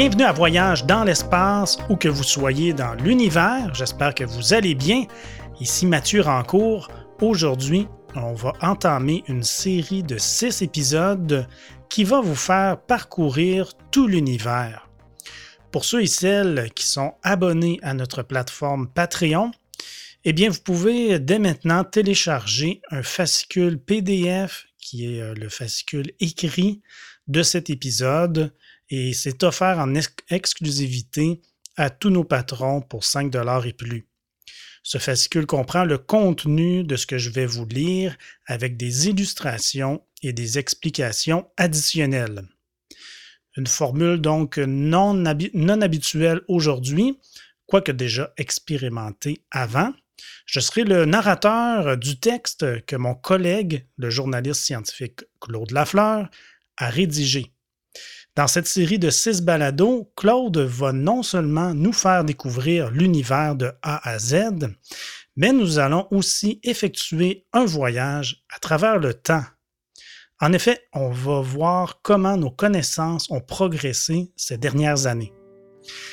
Bienvenue à Voyage dans l'espace, où que vous soyez dans l'univers. J'espère que vous allez bien. Ici Mathieu Rancourt. Aujourd'hui, on va entamer une série de six épisodes qui va vous faire parcourir tout l'univers. Pour ceux et celles qui sont abonnés à notre plateforme Patreon, eh bien, vous pouvez dès maintenant télécharger un fascicule PDF qui est euh, le fascicule écrit de cet épisode et c'est offert en exclusivité à tous nos patrons pour 5 et plus. Ce fascicule comprend le contenu de ce que je vais vous lire avec des illustrations et des explications additionnelles. Une formule donc non habituelle aujourd'hui, quoique déjà expérimentée avant. Je serai le narrateur du texte que mon collègue, le journaliste scientifique Claude Lafleur, a rédigé. Dans cette série de six balados, Claude va non seulement nous faire découvrir l'univers de A à Z, mais nous allons aussi effectuer un voyage à travers le temps. En effet, on va voir comment nos connaissances ont progressé ces dernières années.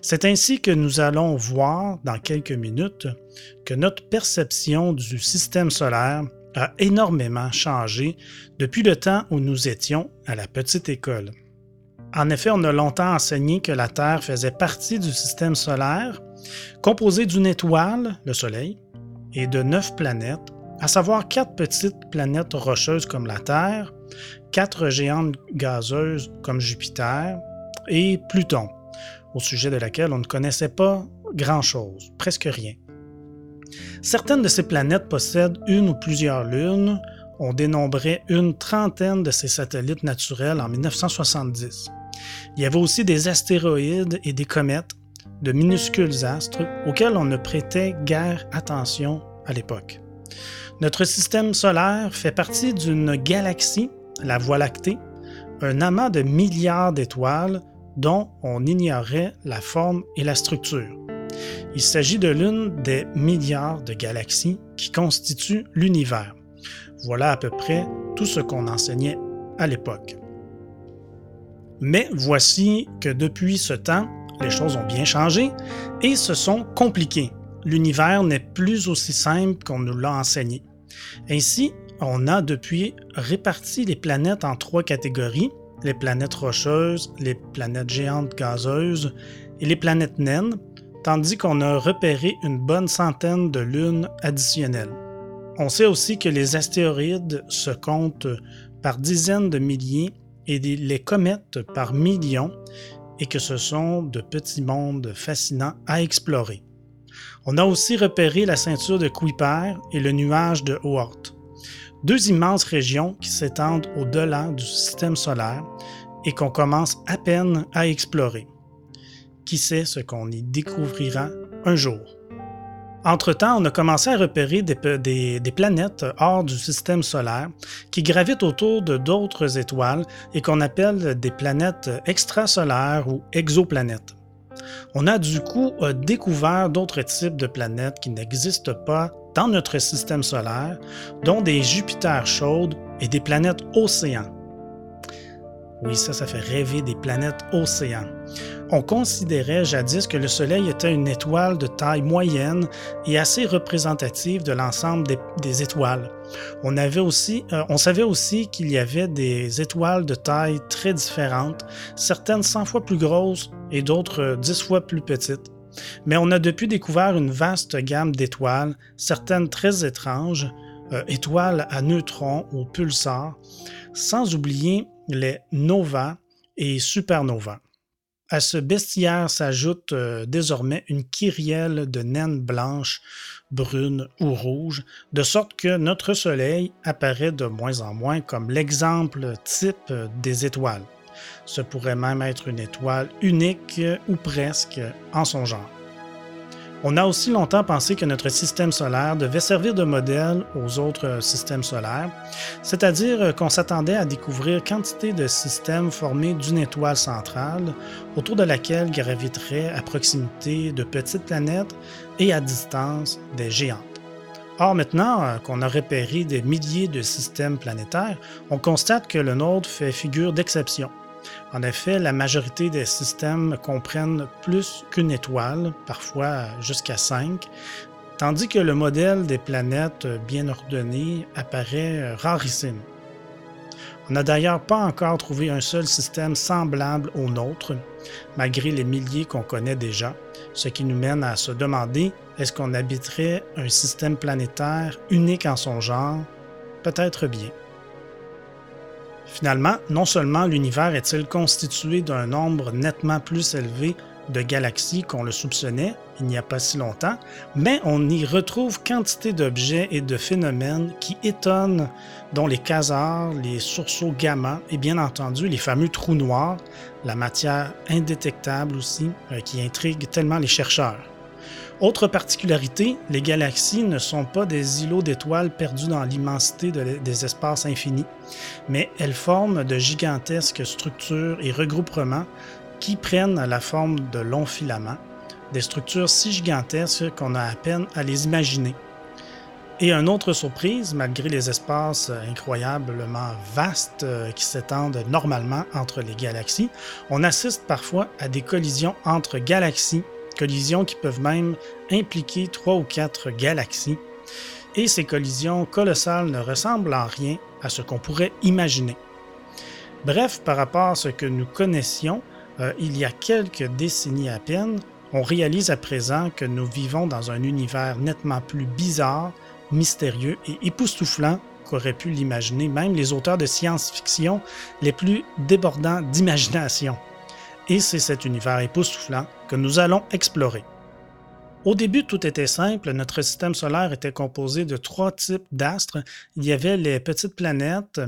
C'est ainsi que nous allons voir dans quelques minutes que notre perception du système solaire a énormément changé depuis le temps où nous étions à la petite école. En effet, on a longtemps enseigné que la Terre faisait partie du système solaire, composé d'une étoile, le Soleil, et de neuf planètes, à savoir quatre petites planètes rocheuses comme la Terre, quatre géantes gazeuses comme Jupiter et Pluton, au sujet de laquelle on ne connaissait pas grand-chose, presque rien. Certaines de ces planètes possèdent une ou plusieurs lunes. On dénombrait une trentaine de ces satellites naturels en 1970. Il y avait aussi des astéroïdes et des comètes, de minuscules astres auxquels on ne prêtait guère attention à l'époque. Notre système solaire fait partie d'une galaxie, la Voie lactée, un amas de milliards d'étoiles dont on ignorait la forme et la structure. Il s'agit de l'une des milliards de galaxies qui constituent l'univers. Voilà à peu près tout ce qu'on enseignait à l'époque. Mais voici que depuis ce temps, les choses ont bien changé et se sont compliquées. L'univers n'est plus aussi simple qu'on nous l'a enseigné. Ainsi, on a depuis réparti les planètes en trois catégories, les planètes rocheuses, les planètes géantes gazeuses et les planètes naines, tandis qu'on a repéré une bonne centaine de lunes additionnelles. On sait aussi que les astéroïdes se comptent par dizaines de milliers et les comètes par millions et que ce sont de petits mondes fascinants à explorer. On a aussi repéré la ceinture de Kuiper et le nuage de Oort, deux immenses régions qui s'étendent au-delà du système solaire et qu'on commence à peine à explorer. Qui sait ce qu'on y découvrira un jour? Entre-temps, on a commencé à repérer des, planètes hors du système solaire qui gravitent autour de d'autres étoiles et qu'on appelle des planètes extrasolaires ou exoplanètes. On a du coup euh, découvert d'autres types de planètes qui n'existent pas dans notre système solaire, dont des Jupiters chaudes et des planètes océans. Oui, ça, ça fait rêver des planètes océans. On considérait jadis que le Soleil était une étoile de taille moyenne et assez représentative de l'ensemble des, étoiles. On, avait aussi, euh, on savait aussi qu'il y avait des étoiles de taille très différentes, certaines 100 fois plus grosses et d'autres 10 fois plus petites. Mais on a depuis découvert une vaste gamme d'étoiles, certaines très étranges, euh, étoiles à neutrons ou pulsars, sans oublier les novas et supernovas. À ce bestiaire s'ajoute euh, désormais une kyrielle de naines blanches, brunes ou rouges, de sorte que notre Soleil apparaît de moins en moins comme l'exemple type des étoiles. Ce pourrait même être une étoile unique ou presque en son genre. On a aussi longtemps pensé que notre système solaire devait servir de modèle aux autres systèmes solaires, c'est-à-dire qu'on s'attendait à découvrir quantité de systèmes formés d'une étoile centrale autour de laquelle graviteraient à proximité de petites planètes et à distance des géantes. Or, maintenant euh, qu'on a repéré des milliers de systèmes planétaires, on constate que le nôtre fait figure d'exception. En effet, la majorité des systèmes comprennent plus qu'une étoile, parfois jusqu'à cinq, tandis que le modèle des planètes bien ordonnées apparaît rarissime. On n'a d'ailleurs pas encore trouvé un seul système semblable au nôtre, malgré les milliers qu'on connaît déjà, ce qui nous mène à se demander est-ce qu'on habiterait un système planétaire unique en son genre? Peut-être bien. Finalement, non seulement l'univers est-il constitué d'un nombre nettement plus élevé de galaxies qu'on le soupçonnait il n'y a pas si longtemps, mais on y retrouve quantité d'objets et de phénomènes qui étonnent, dont les quasars, les sursauts gamma et bien entendu les fameux trous noirs, la matière indétectable aussi, euh, qui intrigue tellement les chercheurs. Autre particularité, les galaxies ne sont pas des îlots d'étoiles perdus dans l'immensité des espaces infinis, mais elles forment de gigantesques structures et regroupements qui prennent la forme de longs filaments, des structures si gigantesques qu'on a à peine à les imaginer. Et une autre surprise, malgré les espaces incroyablement vastes euh, qui s'étendent normalement entre les galaxies, on assiste parfois à des collisions entre galaxies, collisions qui peuvent même impliquer trois ou quatre galaxies. Et ces collisions colossales ne ressemblent en rien à ce qu'on pourrait imaginer. Bref, par rapport à ce que nous connaissions, euh, il y a quelques décennies à peine, on réalise à présent que nous vivons dans un univers nettement plus bizarre, mystérieux et époustouflant qu'auraient pu l'imaginer même les auteurs de science-fiction les plus débordants d'imagination. Et c'est cet univers époustouflant que nous allons explorer. Au début, tout était simple. Notre système solaire était composé de trois types d'astres. Il y avait les petites planètes,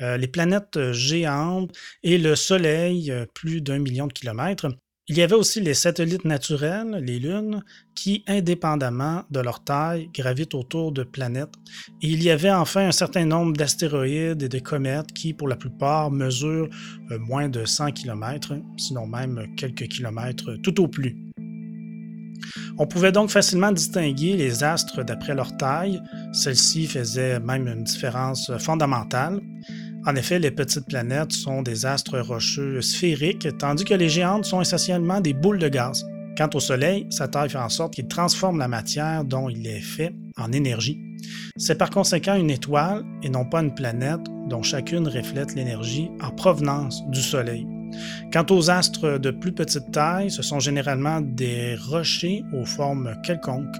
euh, les planètes géantes et le Soleil, euh, plus d'un million de kilomètres. Il y avait aussi les satellites naturels, les lunes, qui, indépendamment de leur taille, gravitent autour de planètes. Et il y avait enfin un certain nombre d'astéroïdes et de comètes qui, pour la plupart, mesurent euh, moins de 100 km, sinon même quelques kilomètres tout au plus. On pouvait donc facilement distinguer les astres d'après leur taille. Celle-ci faisait même une différence fondamentale. En effet, les petites planètes sont des astres rocheux sphériques, tandis que les géantes sont essentiellement des boules de gaz. Quant au Soleil, sa taille fait en sorte qu'il transforme la matière dont il est fait en énergie. C'est par conséquent une étoile et non pas une planète dont chacune reflète l'énergie en provenance du Soleil. Quant aux astres de plus petite taille, ce sont généralement des rochers aux formes quelconques.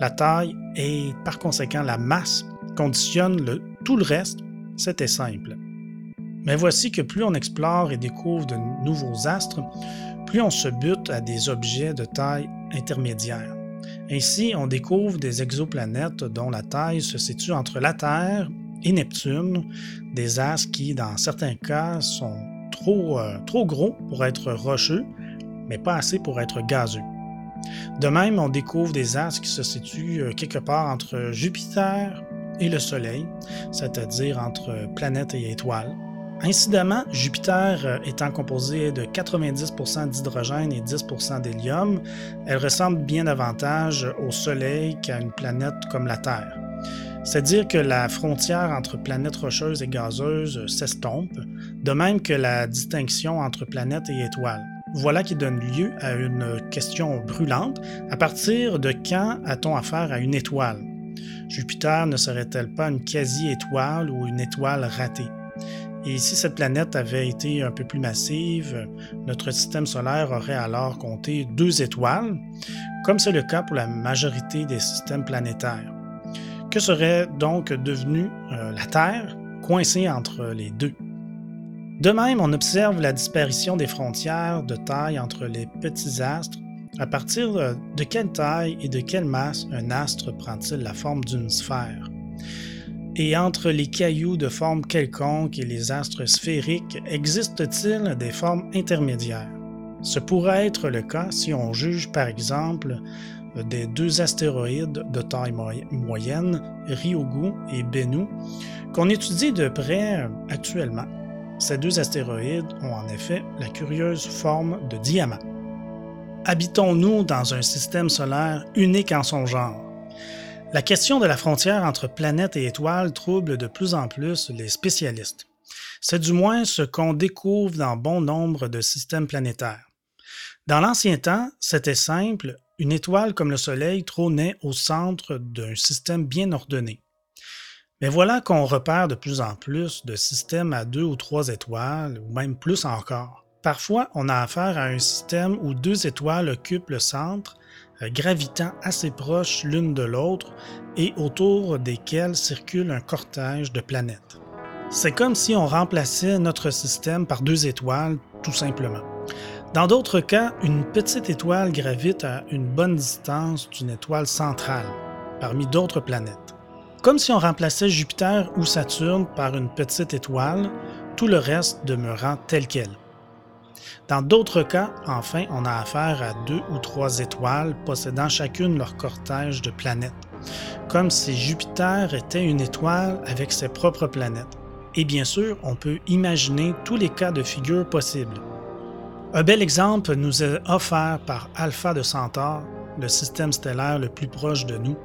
La taille et par conséquent la masse conditionnent tout le reste, c'était simple. Mais voici que plus on explore et découvre de nouveaux astres, plus on se bute à des objets de taille intermédiaire. Ainsi, on découvre des exoplanètes dont la taille se situe entre la Terre et Neptune, des astres qui, dans certains cas, sont trop, euh, gros pour être rocheux, mais pas assez pour être gazeux. De même, on découvre des astres qui se situent euh, quelque part entre Jupiter et le Soleil, c'est-à-dire entre planètes et étoiles. Incidemment, Jupiter euh, étant composé de 90% d'hydrogène et 10% d'hélium, elle ressemble bien davantage au Soleil qu'à une planète comme la Terre. C'est dire que la frontière entre planètes rocheuses et gazeuses s'estompe, de même que la distinction entre planètes et étoiles. Voilà qui donne lieu à une question brûlante. À partir de quand a-t-on affaire à une étoile? Jupiter ne serait-elle pas une quasi-étoile ou une étoile ratée? Et si cette planète avait été un peu plus massive, notre système solaire aurait alors compté deux étoiles, comme c'est le cas pour la majorité des systèmes planétaires. Que serait donc devenue euh, la Terre coincée entre les deux? De même, on observe la disparition des frontières de taille entre les petits astres. À partir de quelle taille et de quelle masse un astre prend-il la forme d'une sphère? Et entre les cailloux de forme quelconque et les astres sphériques, existe-t-il des formes intermédiaires? Ce pourrait être le cas si on juge par exemple des deux astéroïdes de taille moyenne, Ryugu et Bennu, qu'on étudie de près actuellement. Ces deux astéroïdes ont en effet la curieuse forme de diamant. Habitons-nous dans un système solaire unique en son genre? La question de la frontière entre planètes et étoiles trouble de plus en plus les spécialistes. C'est du moins ce qu'on découvre dans bon nombre de systèmes planétaires. Dans l'ancien temps, c'était simple, une étoile comme le Soleil trônait au centre d'un système bien ordonné. Mais voilà qu'on repère de plus en plus de systèmes à deux ou trois étoiles, ou même plus encore. Parfois, on a affaire à un système où deux étoiles occupent le centre, gravitant assez proches l'une de l'autre et autour desquelles circule un cortège de planètes. C'est comme si on remplaçait notre système par deux étoiles, tout simplement. Dans d'autres cas, une petite étoile gravite à une bonne distance d'une étoile centrale, parmi d'autres planètes. Comme si on remplaçait Jupiter ou Saturne par une petite étoile, tout le reste demeurant tel quel. Dans d'autres cas, enfin, on a affaire à deux ou trois étoiles possédant chacune leur cortège de planètes, comme si Jupiter était une étoile avec ses propres planètes. Et bien sûr, on peut imaginer tous les cas de figure possibles. Un bel exemple nous est offert par Alpha de Centaure, le système stellaire le plus proche de nous,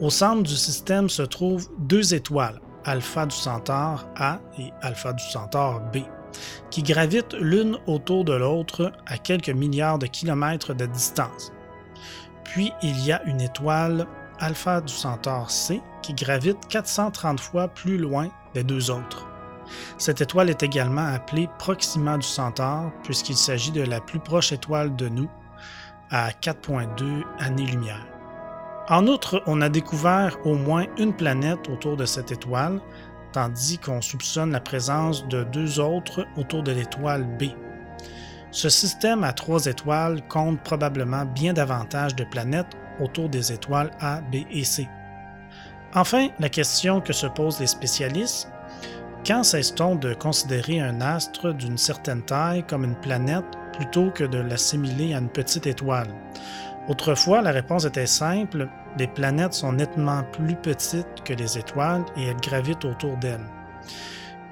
au centre du système se trouvent deux étoiles, Alpha du Centaure A et Alpha du Centaure B, qui gravitent l'une autour de l'autre à quelques milliards de kilomètres de distance. Puis il y a une étoile Alpha du Centaure C qui gravite 430 fois plus loin des deux autres. Cette étoile est également appelée Proxima du Centaure puisqu'il s'agit de la plus proche étoile de nous à 4.2 années-lumière. En outre, on a découvert au moins une planète autour de cette étoile, tandis qu'on soupçonne la présence de deux autres autour de l'étoile B. Ce système à trois étoiles compte probablement bien davantage de planètes autour des étoiles A, B et C. Enfin, la question que se posent les spécialistes, quand cesse-t-on de considérer un astre d'une certaine taille comme une planète plutôt que de l'assimiler à une petite étoile? Autrefois, la réponse était simple, les planètes sont nettement plus petites que les étoiles et elles gravitent autour d'elles.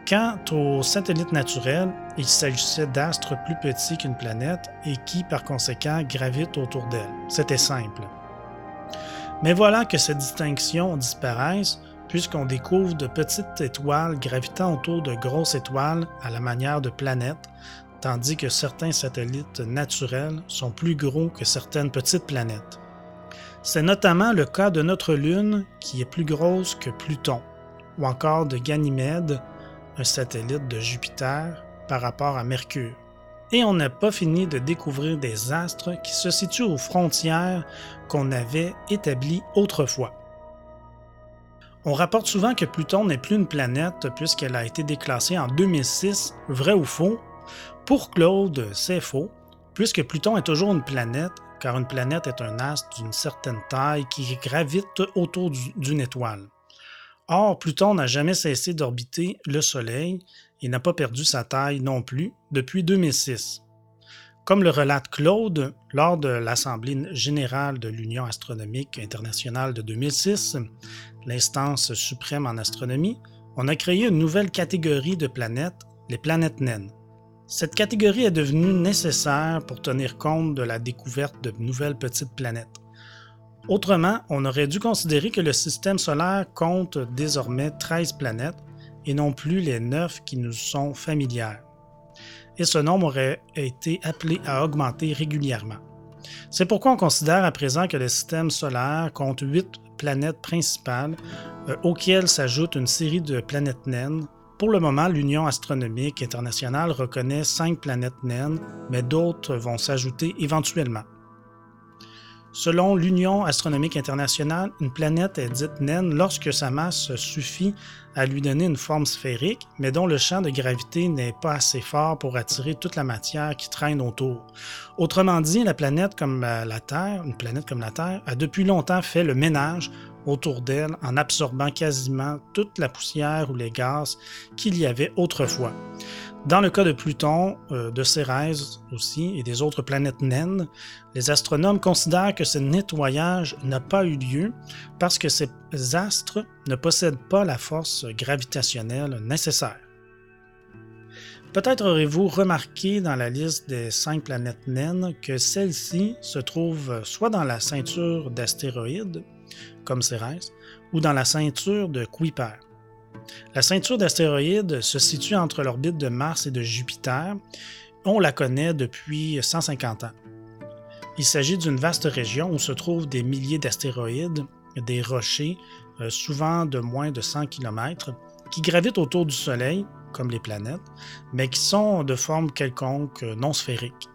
Quant aux satellites naturels, il s'agissait d'astres plus petits qu'une planète et qui, par conséquent, gravitent autour d'elles. C'était simple. Mais voilà que ces distinctions disparaissent puisqu'on découvre de petites étoiles gravitant autour de grosses étoiles à la manière de planètes, tandis que certains satellites naturels sont plus gros que certaines petites planètes. C'est notamment le cas de notre Lune qui est plus grosse que Pluton, ou encore de Ganymède, un satellite de Jupiter, par rapport à Mercure. Et on n'a pas fini de découvrir des astres qui se situent aux frontières qu'on avait établies autrefois. On rapporte souvent que Pluton n'est plus une planète puisqu'elle a été déclassée en 2006, vrai ou faux, pour Claude, c'est faux, puisque Pluton est toujours une planète, car une planète est un astre d'une certaine taille qui gravite autour d'une étoile. Or, Pluton n'a jamais cessé d'orbiter le Soleil et n'a pas perdu sa taille non plus depuis 2006. Comme le relate Claude lors de l'Assemblée générale de l'Union astronomique internationale de 2006, l'instance suprême en astronomie, on a créé une nouvelle catégorie de planètes, les planètes naines. Cette catégorie est devenue nécessaire pour tenir compte de la découverte de nouvelles petites planètes. Autrement, on aurait dû considérer que le système solaire compte désormais 13 planètes et non plus les 9 qui nous sont familières. Et ce nombre aurait été appelé à augmenter régulièrement. C'est pourquoi on considère à présent que le système solaire compte 8 planètes principales euh, auxquelles s'ajoute une série de planètes naines pour le moment, l'Union astronomique internationale reconnaît cinq planètes naines, mais d'autres vont s'ajouter éventuellement. Selon l'Union astronomique internationale, une planète est dite naine lorsque sa masse suffit à lui donner une forme sphérique, mais dont le champ de gravité n'est pas assez fort pour attirer toute la matière qui traîne autour. Autrement dit, la planète comme la Terre, une planète comme la Terre, a depuis longtemps fait le ménage autour d'elle en absorbant quasiment toute la poussière ou les gaz qu'il y avait autrefois. Dans le cas de Pluton, euh, de Cérès aussi et des autres planètes naines, les astronomes considèrent que ce nettoyage n'a pas eu lieu parce que ces astres ne possèdent pas la force gravitationnelle nécessaire. Peut-être aurez-vous remarqué dans la liste des cinq planètes naines que celle-ci se trouve soit dans la ceinture d'astéroïdes, comme Cérès, ou dans la ceinture de Kuiper. La ceinture d'astéroïdes se situe entre l'orbite de Mars et de Jupiter. On la connaît depuis 150 ans. Il s'agit d'une vaste région où se trouvent des milliers d'astéroïdes, des rochers, euh, souvent de moins de 100 km, qui gravitent autour du Soleil, comme les planètes, mais qui sont de forme quelconque euh, non sphérique.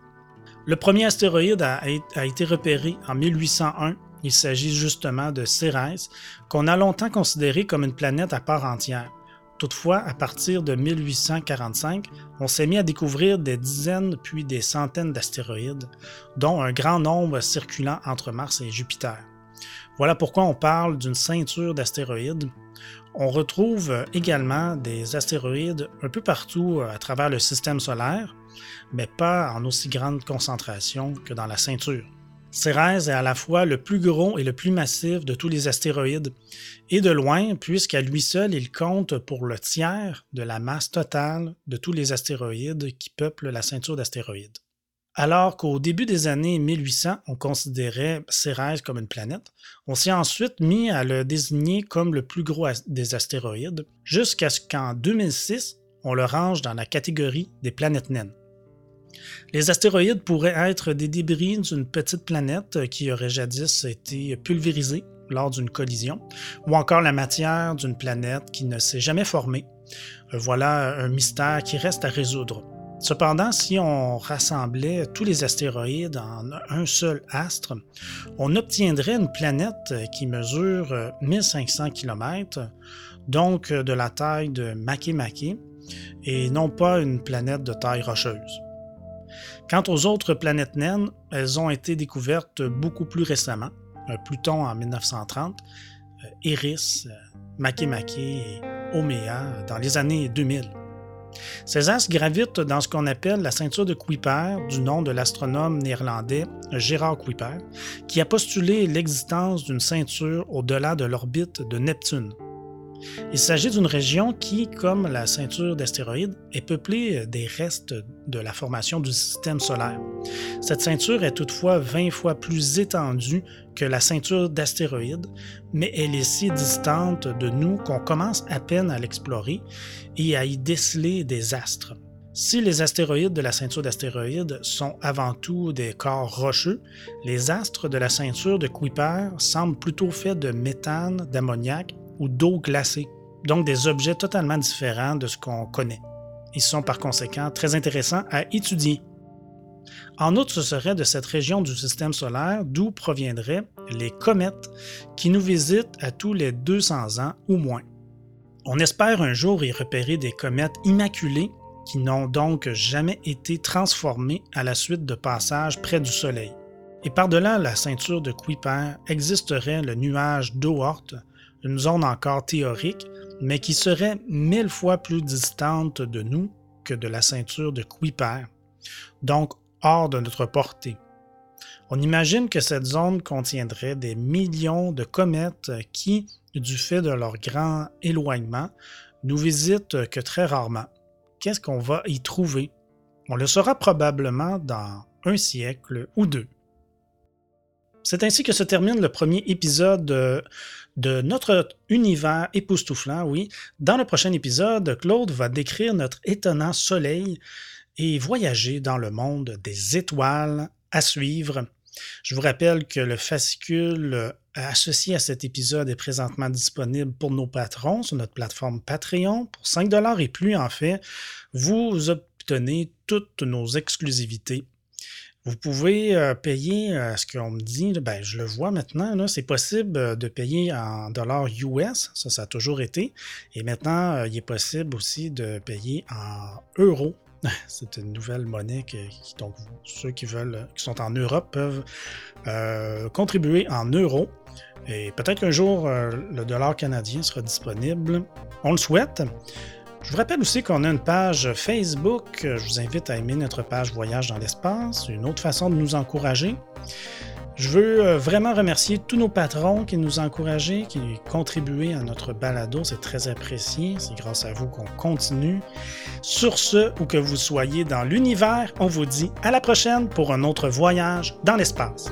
Le premier astéroïde a, a été repéré en 1801 il s'agit justement de Cérès, qu'on a longtemps considéré comme une planète à part entière. Toutefois, à partir de 1845, on s'est mis à découvrir des dizaines puis des centaines d'astéroïdes, dont un grand nombre circulant entre Mars et Jupiter. Voilà pourquoi on parle d'une ceinture d'astéroïdes. On retrouve également des astéroïdes un peu partout à travers le système solaire, mais pas en aussi grande concentration que dans la ceinture. Cérès est à la fois le plus gros et le plus massif de tous les astéroïdes, et de loin, puisqu'à lui seul il compte pour le tiers de la masse totale de tous les astéroïdes qui peuplent la ceinture d'astéroïdes. Alors qu'au début des années 1800, on considérait Cérès comme une planète, on s'est ensuite mis à le désigner comme le plus gros des astéroïdes, jusqu'à ce qu'en 2006, on le range dans la catégorie des planètes naines. Les astéroïdes pourraient être des débris d'une petite planète qui aurait jadis été pulvérisée lors d'une collision, ou encore la matière d'une planète qui ne s'est jamais formée. Voilà un mystère qui reste à résoudre. Cependant, si on rassemblait tous les astéroïdes en un seul astre, on obtiendrait une planète qui mesure 1500 km, donc de la taille de Makemake, et non pas une planète de taille rocheuse. Quant aux autres planètes naines, elles ont été découvertes beaucoup plus récemment. Euh, Pluton en 1930, euh, Eris, euh, Makemake et Omea dans les années 2000. Ces astres gravitent dans ce qu'on appelle la ceinture de Kuiper, du nom de l'astronome néerlandais Gérard Kuiper, qui a postulé l'existence d'une ceinture au-delà de l'orbite de Neptune. Il s'agit d'une région qui, comme la ceinture d'astéroïdes, est peuplée des restes de la formation du système solaire. Cette ceinture est toutefois 20 fois plus étendue que la ceinture d'astéroïdes, mais elle est si distante de nous qu'on commence à peine à l'explorer et à y déceler des astres. Si les astéroïdes de la ceinture d'astéroïdes sont avant tout des corps rocheux, les astres de la ceinture de Kuiper semblent plutôt faits de méthane, d'ammoniac ou d'eau glacée, donc des objets totalement différents de ce qu'on connaît. Ils sont par conséquent très intéressants à étudier. En outre, ce serait de cette région du système solaire d'où proviendraient les comètes qui nous visitent à tous les 200 ans ou moins. On espère un jour y repérer des comètes immaculées qui n'ont donc jamais été transformées à la suite de passages près du Soleil. Et par-delà la ceinture de Kuiper existerait le nuage d'Oort, une zone encore théorique, mais qui serait mille fois plus distante de nous que de la ceinture de Kuiper, donc hors de notre portée. On imagine que cette zone contiendrait des millions de comètes qui, du fait de leur grand éloignement, nous visitent que très rarement. Qu'est-ce qu'on va y trouver? On le saura probablement dans un siècle ou deux. C'est ainsi que se termine le premier épisode de, notre univers époustouflant, oui. Dans le prochain épisode, Claude va décrire notre étonnant soleil et voyager dans le monde des étoiles à suivre. Je vous rappelle que le fascicule associé à cet épisode est présentement disponible pour nos patrons sur notre plateforme Patreon pour 5 et plus. En fait, vous obtenez toutes nos exclusivités vous pouvez euh, payer euh, ce qu'on me dit, ben, je le vois maintenant, c'est possible euh, de payer en dollars US, ça, ça a toujours été. Et maintenant, il est possible aussi de payer en euros. c'est une nouvelle monnaie qui, donc ceux qui veulent, qui sont en Europe peuvent contribuer en euros. Et peut-être qu'un jour, le dollar canadien sera disponible. On le souhaite. Je vous rappelle aussi qu'on a une page Facebook. Je vous invite à aimer notre page Voyage dans l'espace, une autre façon de nous encourager. Je veux euh, vraiment remercier tous nos patrons qui nous ont encouragés, qui ont à notre balado. C'est très apprécié. C'est grâce à vous qu'on continue. Sur ce, où que vous soyez dans l'univers, on vous dit à la prochaine pour un autre voyage dans l'espace.